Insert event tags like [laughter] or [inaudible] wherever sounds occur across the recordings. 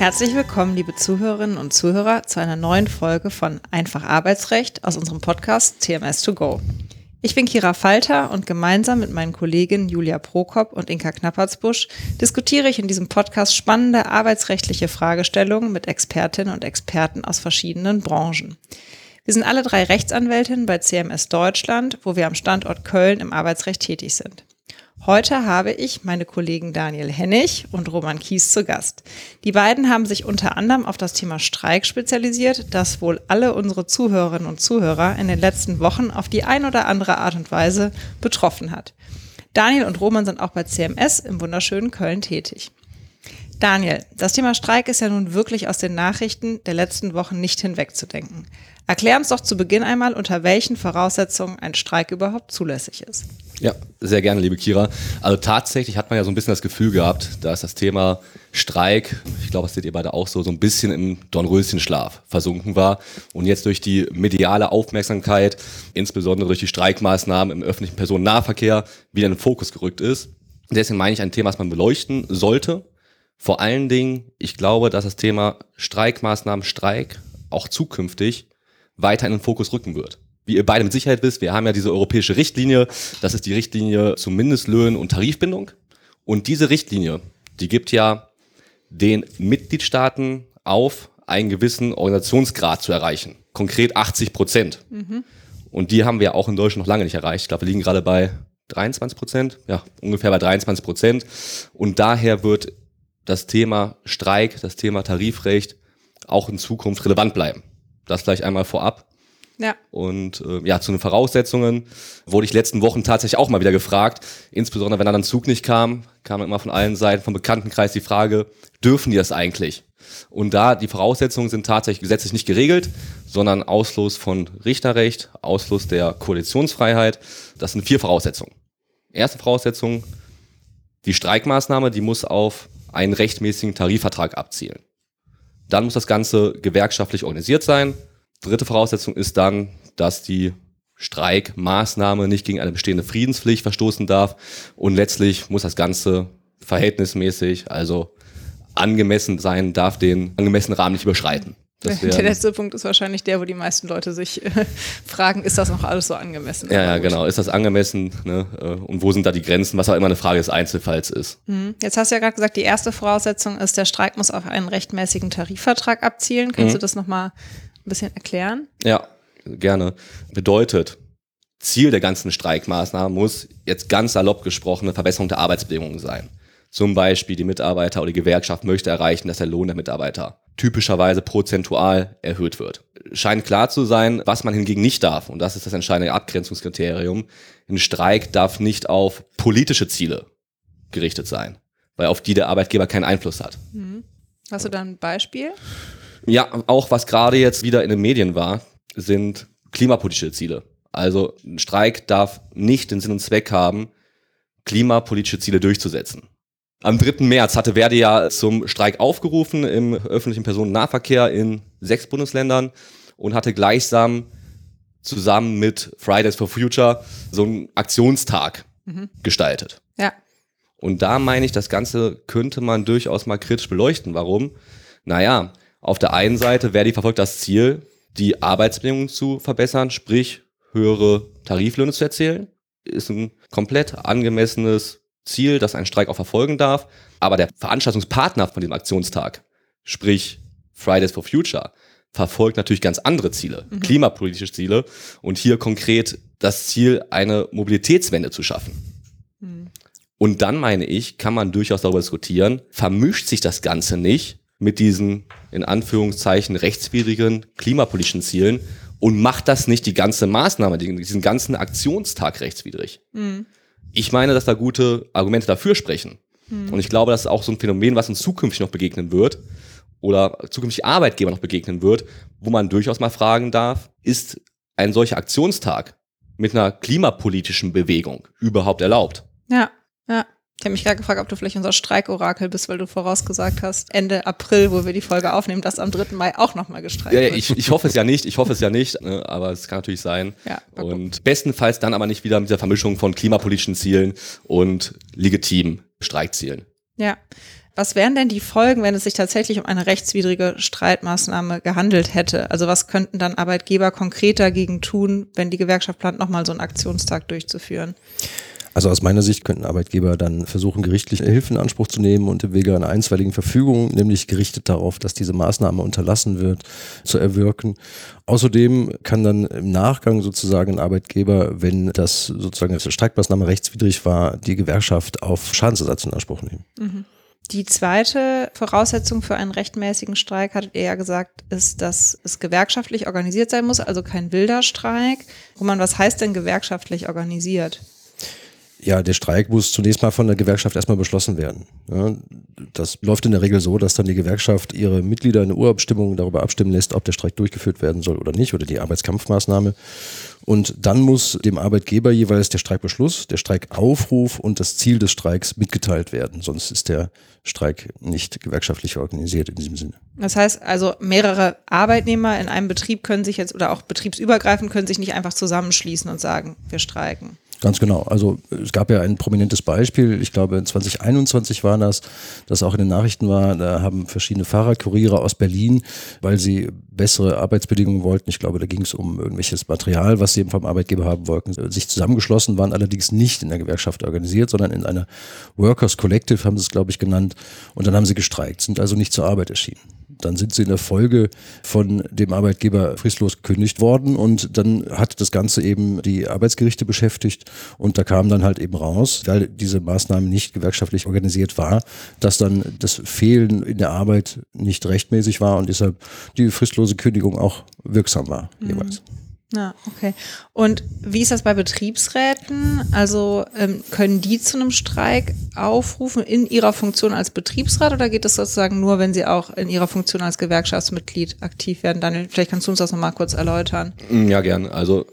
Herzlich willkommen, liebe Zuhörerinnen und Zuhörer, zu einer neuen Folge von Einfach Arbeitsrecht aus unserem Podcast TMS 2 Go. Ich bin Kira Falter und gemeinsam mit meinen Kolleginnen Julia Prokop und Inka Knappertsbusch diskutiere ich in diesem Podcast spannende arbeitsrechtliche Fragestellungen mit Expertinnen und Experten aus verschiedenen Branchen. Wir sind alle drei Rechtsanwältinnen bei CMS Deutschland, wo wir am Standort Köln im Arbeitsrecht tätig sind. Heute habe ich meine Kollegen Daniel Hennig und Roman Kies zu Gast. Die beiden haben sich unter anderem auf das Thema Streik spezialisiert, das wohl alle unsere Zuhörerinnen und Zuhörer in den letzten Wochen auf die ein oder andere Art und Weise betroffen hat. Daniel und Roman sind auch bei CMS im wunderschönen Köln tätig. Daniel, das Thema Streik ist ja nun wirklich aus den Nachrichten der letzten Wochen nicht hinwegzudenken. Erklär uns doch zu Beginn einmal, unter welchen Voraussetzungen ein Streik überhaupt zulässig ist. Ja, sehr gerne, liebe Kira. Also tatsächlich hat man ja so ein bisschen das Gefühl gehabt, dass das Thema Streik, ich glaube, das seht ihr beide auch so, so ein bisschen im Dornröschenschlaf versunken war und jetzt durch die mediale Aufmerksamkeit, insbesondere durch die Streikmaßnahmen im öffentlichen Personennahverkehr, wieder in den Fokus gerückt ist. Deswegen meine ich ein Thema, das man beleuchten sollte. Vor allen Dingen, ich glaube, dass das Thema Streikmaßnahmen, Streik auch zukünftig weiter in den Fokus rücken wird wie ihr beide mit Sicherheit wisst, wir haben ja diese europäische Richtlinie. Das ist die Richtlinie zu Mindestlöhnen und Tarifbindung. Und diese Richtlinie, die gibt ja den Mitgliedstaaten auf, einen gewissen Organisationsgrad zu erreichen. Konkret 80 Prozent. Mhm. Und die haben wir auch in Deutschland noch lange nicht erreicht. Ich glaube, wir liegen gerade bei 23 Prozent. Ja, ungefähr bei 23 Prozent. Und daher wird das Thema Streik, das Thema Tarifrecht auch in Zukunft relevant bleiben. Das vielleicht einmal vorab. Ja. Und äh, ja, zu den Voraussetzungen wurde ich letzten Wochen tatsächlich auch mal wieder gefragt. Insbesondere wenn dann ein Zug nicht kam, kam immer von allen Seiten vom Bekanntenkreis die Frage, dürfen die das eigentlich? Und da die Voraussetzungen sind tatsächlich gesetzlich nicht geregelt, sondern Ausschluss von Richterrecht, Ausschluss der Koalitionsfreiheit. Das sind vier Voraussetzungen. Erste Voraussetzung, die Streikmaßnahme, die muss auf einen rechtmäßigen Tarifvertrag abzielen. Dann muss das Ganze gewerkschaftlich organisiert sein. Dritte Voraussetzung ist dann, dass die Streikmaßnahme nicht gegen eine bestehende Friedenspflicht verstoßen darf. Und letztlich muss das Ganze verhältnismäßig, also angemessen sein, darf den angemessenen Rahmen nicht überschreiten. Der letzte Punkt ist wahrscheinlich der, wo die meisten Leute sich äh, [laughs] fragen, ist das noch alles so angemessen? Ja, ja, genau. Ist das angemessen? Ne? Äh, und wo sind da die Grenzen? Was auch immer eine Frage des Einzelfalls ist. Mhm. Jetzt hast du ja gerade gesagt, die erste Voraussetzung ist, der Streik muss auf einen rechtmäßigen Tarifvertrag abzielen. Kannst mhm. du das nochmal ein bisschen erklären? Ja, gerne. Bedeutet, Ziel der ganzen Streikmaßnahmen muss jetzt ganz salopp gesprochen eine Verbesserung der Arbeitsbedingungen sein. Zum Beispiel die Mitarbeiter oder die Gewerkschaft möchte erreichen, dass der Lohn der Mitarbeiter typischerweise prozentual erhöht wird. Scheint klar zu sein, was man hingegen nicht darf. Und das ist das entscheidende Abgrenzungskriterium. Ein Streik darf nicht auf politische Ziele gerichtet sein, weil auf die der Arbeitgeber keinen Einfluss hat. Mhm. Hast du da ein Beispiel? Ja, auch was gerade jetzt wieder in den Medien war, sind klimapolitische Ziele. Also ein Streik darf nicht den Sinn und Zweck haben, klimapolitische Ziele durchzusetzen. Am 3. März hatte Verdi ja zum Streik aufgerufen im öffentlichen Personennahverkehr in sechs Bundesländern und hatte gleichsam zusammen mit Fridays for Future so einen Aktionstag mhm. gestaltet. Ja. Und da meine ich, das Ganze könnte man durchaus mal kritisch beleuchten. Warum? Naja, auf der einen Seite, Verdi verfolgt das Ziel, die Arbeitsbedingungen zu verbessern, sprich höhere Tariflöhne zu erzielen. Ist ein komplett angemessenes Ziel, das ein Streik auch verfolgen darf. Aber der Veranstaltungspartner von dem Aktionstag, sprich Fridays for Future, verfolgt natürlich ganz andere Ziele, mhm. klimapolitische Ziele und hier konkret das Ziel, eine Mobilitätswende zu schaffen. Mhm. Und dann meine ich, kann man durchaus darüber diskutieren, vermischt sich das Ganze nicht mit diesen in Anführungszeichen rechtswidrigen klimapolitischen Zielen und macht das nicht die ganze Maßnahme, diesen ganzen Aktionstag rechtswidrig. Mhm. Ich meine, dass da gute Argumente dafür sprechen. Mhm. Und ich glaube, das ist auch so ein Phänomen, was uns zukünftig noch begegnen wird oder zukünftig Arbeitgeber noch begegnen wird, wo man durchaus mal fragen darf, ist ein solcher Aktionstag mit einer klimapolitischen Bewegung überhaupt erlaubt? Ja, ja. Ich habe mich gerade gefragt, ob du vielleicht unser Streikorakel bist, weil du vorausgesagt hast, Ende April, wo wir die Folge aufnehmen, dass am 3. Mai auch nochmal gestreikt ja, ja, wird. Ich, ich hoffe es ja nicht, ich hoffe es ja nicht, ne, aber es kann natürlich sein. Ja, und bestenfalls dann aber nicht wieder mit der Vermischung von klimapolitischen Zielen und legitimen Streikzielen. Ja. was wären denn die Folgen, wenn es sich tatsächlich um eine rechtswidrige Streitmaßnahme gehandelt hätte? Also was könnten dann Arbeitgeber konkret dagegen tun, wenn die Gewerkschaft plant, nochmal so einen Aktionstag durchzuführen? Also aus meiner Sicht könnten Arbeitgeber dann versuchen, gerichtliche Hilfe in Anspruch zu nehmen und im Wege einer einstweiligen Verfügung, nämlich gerichtet darauf, dass diese Maßnahme unterlassen wird, zu erwirken. Außerdem kann dann im Nachgang sozusagen ein Arbeitgeber, wenn das sozusagen als Streikmaßnahme rechtswidrig war, die Gewerkschaft auf Schadensersatz in Anspruch nehmen. Mhm. Die zweite Voraussetzung für einen rechtmäßigen Streik, hattet ihr ja gesagt, ist, dass es gewerkschaftlich organisiert sein muss, also kein wilder Streik. Roman, was heißt denn gewerkschaftlich organisiert? Ja, der Streik muss zunächst mal von der Gewerkschaft erstmal beschlossen werden. Ja, das läuft in der Regel so, dass dann die Gewerkschaft ihre Mitglieder in der Urabstimmung darüber abstimmen lässt, ob der Streik durchgeführt werden soll oder nicht, oder die Arbeitskampfmaßnahme. Und dann muss dem Arbeitgeber jeweils der Streikbeschluss, der Streikaufruf und das Ziel des Streiks mitgeteilt werden. Sonst ist der Streik nicht gewerkschaftlich organisiert in diesem Sinne. Das heißt also, mehrere Arbeitnehmer in einem Betrieb können sich jetzt oder auch betriebsübergreifend können sich nicht einfach zusammenschließen und sagen, wir streiken. Ganz genau. Also es gab ja ein prominentes Beispiel, ich glaube 2021 war das, das auch in den Nachrichten war, da haben verschiedene Fahrradkuriere aus Berlin, weil sie bessere Arbeitsbedingungen wollten, ich glaube da ging es um irgendwelches Material, was sie vom Arbeitgeber haben wollten, sich zusammengeschlossen, waren allerdings nicht in der Gewerkschaft organisiert, sondern in einer Workers Collective haben sie es, glaube ich, genannt. Und dann haben sie gestreikt, sind also nicht zur Arbeit erschienen dann sind sie in der Folge von dem Arbeitgeber fristlos gekündigt worden und dann hat das Ganze eben die Arbeitsgerichte beschäftigt und da kam dann halt eben raus, weil diese Maßnahme nicht gewerkschaftlich organisiert war, dass dann das Fehlen in der Arbeit nicht rechtmäßig war und deshalb die fristlose Kündigung auch wirksam war mhm. jeweils. Ja, okay. Und wie ist das bei Betriebsräten? Also ähm, können die zu einem Streik aufrufen in ihrer Funktion als Betriebsrat oder geht das sozusagen nur, wenn sie auch in ihrer Funktion als Gewerkschaftsmitglied aktiv werden? Daniel, vielleicht kannst du uns das nochmal kurz erläutern. Mm, ja, gern. Also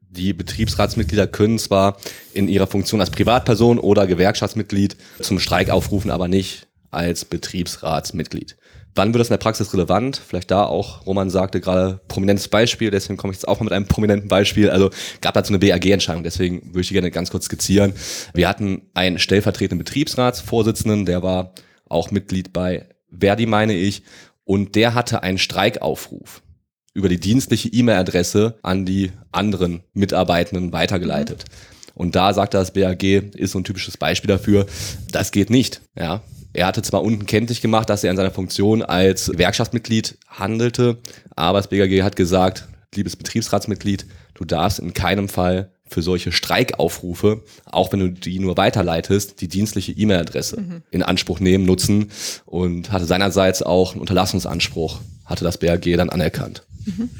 die Betriebsratsmitglieder können zwar in ihrer Funktion als Privatperson oder Gewerkschaftsmitglied zum Streik aufrufen, aber nicht als Betriebsratsmitglied. Wann wird das in der Praxis relevant? Vielleicht da auch, Roman sagte gerade, prominentes Beispiel, deswegen komme ich jetzt auch mal mit einem prominenten Beispiel. Also gab dazu eine BAG-Entscheidung, deswegen würde ich die gerne ganz kurz skizzieren. Wir hatten einen stellvertretenden Betriebsratsvorsitzenden, der war auch Mitglied bei Verdi, meine ich, und der hatte einen Streikaufruf über die dienstliche E-Mail-Adresse an die anderen Mitarbeitenden weitergeleitet. Mhm. Und da sagt das BAG, ist so ein typisches Beispiel dafür, das geht nicht. Ja, er hatte zwar unten kenntlich gemacht, dass er in seiner Funktion als Gewerkschaftsmitglied handelte, aber das BGG hat gesagt, liebes Betriebsratsmitglied, du darfst in keinem Fall für solche Streikaufrufe, auch wenn du die nur weiterleitest, die dienstliche E-Mail-Adresse mhm. in Anspruch nehmen, nutzen und hatte seinerseits auch einen Unterlassungsanspruch, hatte das BRG dann anerkannt. Mhm.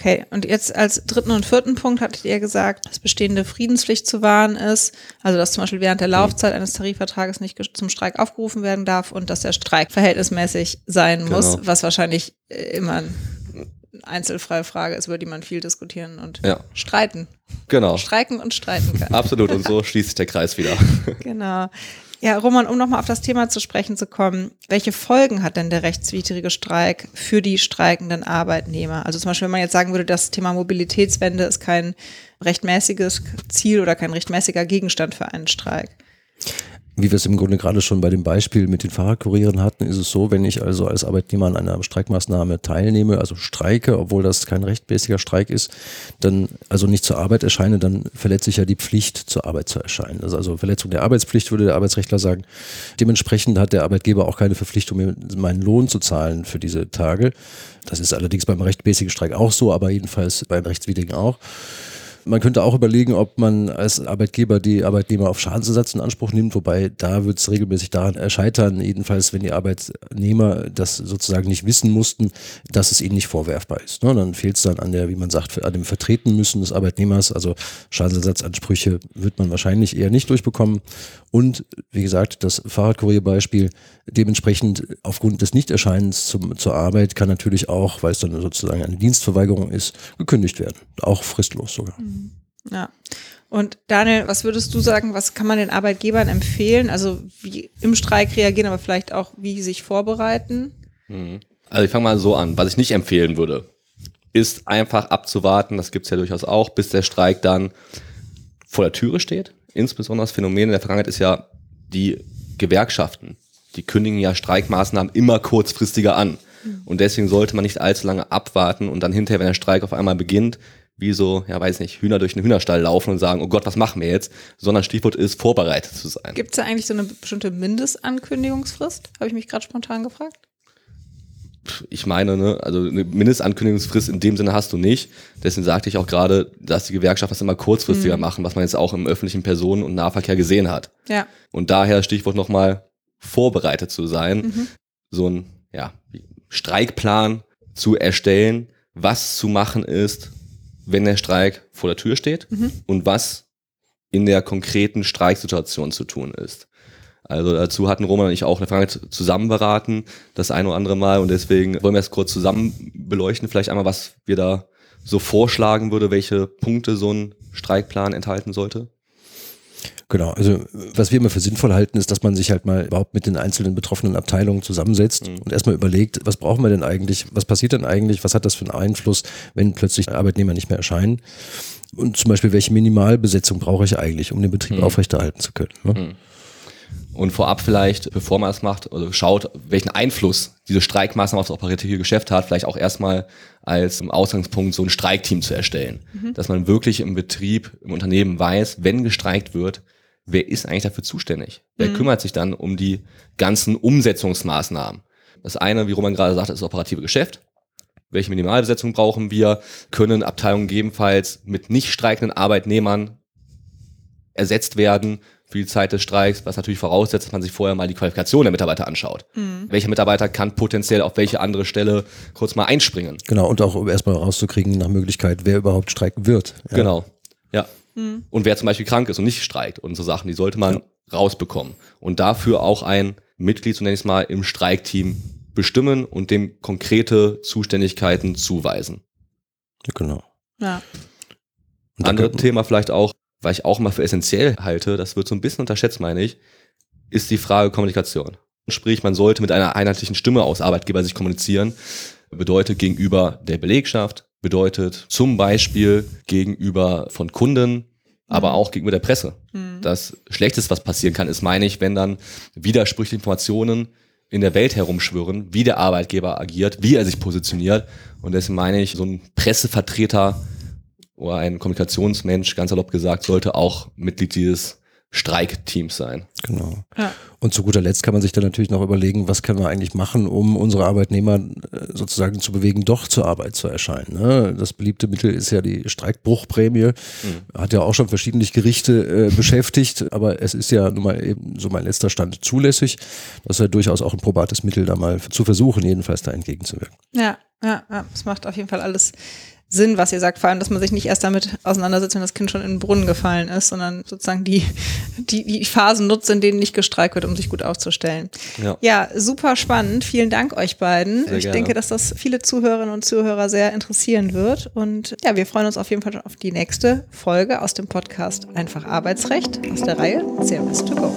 Okay, und jetzt als dritten und vierten Punkt hattet ihr gesagt, dass bestehende Friedenspflicht zu wahren ist, also dass zum Beispiel während der Laufzeit eines Tarifvertrages nicht zum Streik aufgerufen werden darf und dass der Streik verhältnismäßig sein genau. muss, was wahrscheinlich äh, immer einzelfreie Frage ist, über die man viel diskutieren und ja. streiten. Genau. Streiken und streiten kann. Absolut, und so [laughs] schließt sich der Kreis wieder. genau. Ja, Roman, um nochmal auf das Thema zu sprechen zu kommen, welche Folgen hat denn der rechtswidrige Streik für die streikenden Arbeitnehmer? Also zum Beispiel, wenn man jetzt sagen würde, das Thema Mobilitätswende ist kein rechtmäßiges Ziel oder kein rechtmäßiger Gegenstand für einen Streik. Wie wir es im Grunde gerade schon bei dem Beispiel mit den Fahrradkurieren hatten, ist es so, wenn ich also als Arbeitnehmer an einer Streikmaßnahme teilnehme, also streike, obwohl das kein rechtmäßiger Streik ist, dann also nicht zur Arbeit erscheine, dann verletze ich ja die Pflicht, zur Arbeit zu erscheinen. Also, Verletzung der Arbeitspflicht, würde der Arbeitsrechtler sagen. Dementsprechend hat der Arbeitgeber auch keine Verpflichtung, mir meinen Lohn zu zahlen für diese Tage. Das ist allerdings beim rechtmäßigen Streik auch so, aber jedenfalls beim rechtswidrigen auch. Man könnte auch überlegen, ob man als Arbeitgeber die Arbeitnehmer auf Schadensersatz in Anspruch nimmt, wobei da wird es regelmäßig daran scheitern, jedenfalls wenn die Arbeitnehmer das sozusagen nicht wissen mussten, dass es ihnen nicht vorwerfbar ist. Ne? Dann fehlt es dann an der, wie man sagt, an dem Vertreten müssen des Arbeitnehmers, also Schadensersatzansprüche wird man wahrscheinlich eher nicht durchbekommen. Und wie gesagt, das Fahrradkurierbeispiel, dementsprechend aufgrund des Nichterscheinens zum, zur Arbeit kann natürlich auch, weil es dann sozusagen eine Dienstverweigerung ist, gekündigt werden. Auch fristlos sogar. Mhm. Ja. Und Daniel, was würdest du sagen, was kann man den Arbeitgebern empfehlen? Also wie im Streik reagieren, aber vielleicht auch wie sich vorbereiten? Mhm. Also ich fange mal so an. Was ich nicht empfehlen würde, ist einfach abzuwarten, das gibt es ja durchaus auch, bis der Streik dann vor der Türe steht insbesondere das Phänomen in der Vergangenheit ist ja, die Gewerkschaften die kündigen ja Streikmaßnahmen immer kurzfristiger an. Und deswegen sollte man nicht allzu lange abwarten und dann hinterher, wenn der Streik auf einmal beginnt, wie so, ja weiß nicht, Hühner durch einen Hühnerstall laufen und sagen, oh Gott, was machen wir jetzt? Sondern Stichwort ist, vorbereitet zu sein. Gibt es da eigentlich so eine bestimmte Mindestankündigungsfrist? Habe ich mich gerade spontan gefragt. Ich meine, ne, also eine Mindestankündigungsfrist in dem Sinne hast du nicht. Deswegen sagte ich auch gerade, dass die Gewerkschaften das immer kurzfristiger Mhm. machen, was man jetzt auch im öffentlichen Personen- und Nahverkehr gesehen hat. Ja. Und daher Stichwort nochmal vorbereitet zu sein, Mhm. so ein ja, Streikplan zu erstellen, was zu machen ist, wenn der Streik vor der Tür steht Mhm. und was in der konkreten Streiksituation zu tun ist. Also dazu hatten Roman und ich auch in der Vergangenheit zusammen beraten, das ein oder andere Mal. Und deswegen wollen wir es kurz zusammen beleuchten, vielleicht einmal, was wir da so vorschlagen würde, welche Punkte so ein Streikplan enthalten sollte. Genau, also was wir immer für sinnvoll halten, ist, dass man sich halt mal überhaupt mit den einzelnen betroffenen Abteilungen zusammensetzt und erstmal überlegt, was brauchen wir denn eigentlich, was passiert denn eigentlich, was hat das für einen Einfluss, wenn plötzlich Arbeitnehmer nicht mehr erscheinen und zum Beispiel, welche Minimalbesetzung brauche ich eigentlich, um den Betrieb aufrechterhalten zu können. Ne? Und vorab vielleicht, bevor man das macht, oder schaut, welchen Einfluss diese Streikmaßnahme auf das operative Geschäft hat, vielleicht auch erstmal als Ausgangspunkt so ein Streikteam zu erstellen. Dass man wirklich im Betrieb, im Unternehmen weiß, wenn gestreikt wird, wer ist eigentlich dafür zuständig? Wer kümmert sich dann um die ganzen Umsetzungsmaßnahmen? Das eine, wie Roman gerade sagt, ist das operative Geschäft. Welche Minimalbesetzung brauchen wir? Können Abteilungen gegebenenfalls mit nicht streikenden Arbeitnehmern ersetzt werden für die Zeit des Streiks, was natürlich voraussetzt, dass man sich vorher mal die Qualifikation der Mitarbeiter anschaut. Welcher Mitarbeiter kann potenziell auf welche andere Stelle kurz mal einspringen? Genau, und auch um erstmal rauszukriegen, nach Möglichkeit, wer überhaupt streiken wird. Ja. Genau. Ja. Und wer zum Beispiel krank ist und nicht streikt und so Sachen, die sollte man rausbekommen. Und dafür auch ein Mitglied, so nenne ich es mal, im Streikteam bestimmen und dem konkrete Zuständigkeiten zuweisen. Genau. Ja. Und da Andere könnten- Thema vielleicht auch, weil ich auch mal für essentiell halte, das wird so ein bisschen unterschätzt, meine ich, ist die Frage Kommunikation. Sprich, man sollte mit einer einheitlichen Stimme aus Arbeitgeber sich kommunizieren. Bedeutet gegenüber der Belegschaft, bedeutet zum Beispiel gegenüber von Kunden, aber auch gegenüber der Presse. Das Schlechteste, was passieren kann, ist, meine ich, wenn dann widersprüchliche Informationen in der Welt herumschwirren, wie der Arbeitgeber agiert, wie er sich positioniert. Und deswegen meine ich, so ein Pressevertreter oder ein Kommunikationsmensch, ganz salopp gesagt, sollte auch Mitglied dieses Streikteams sein. Genau. Ja. Und zu guter Letzt kann man sich dann natürlich noch überlegen, was können wir eigentlich machen, um unsere Arbeitnehmer äh, sozusagen zu bewegen, doch zur Arbeit zu erscheinen. Ne? Das beliebte Mittel ist ja die Streikbruchprämie. Hat ja auch schon verschiedentlich Gerichte äh, beschäftigt, aber es ist ja nun mal eben so mein letzter Stand zulässig. Das ist ja durchaus auch ein probates Mittel, da mal zu versuchen, jedenfalls da entgegenzuwirken. Ja, ja, ja. Es macht auf jeden Fall alles Sinn, was ihr sagt. Vor allem, dass man sich nicht erst damit auseinandersetzt, wenn das Kind schon in den Brunnen gefallen ist, sondern sozusagen die, die, die Phasen nutzt, in denen nicht gestreikt wird, um sich gut aufzustellen. Ja. Ja, super spannend. Vielen Dank euch beiden. Sehr ich gerne. denke, dass das viele Zuhörerinnen und Zuhörer sehr interessieren wird. Und ja, wir freuen uns auf jeden Fall schon auf die nächste Folge aus dem Podcast Einfach Arbeitsrecht aus der Reihe CMS to go.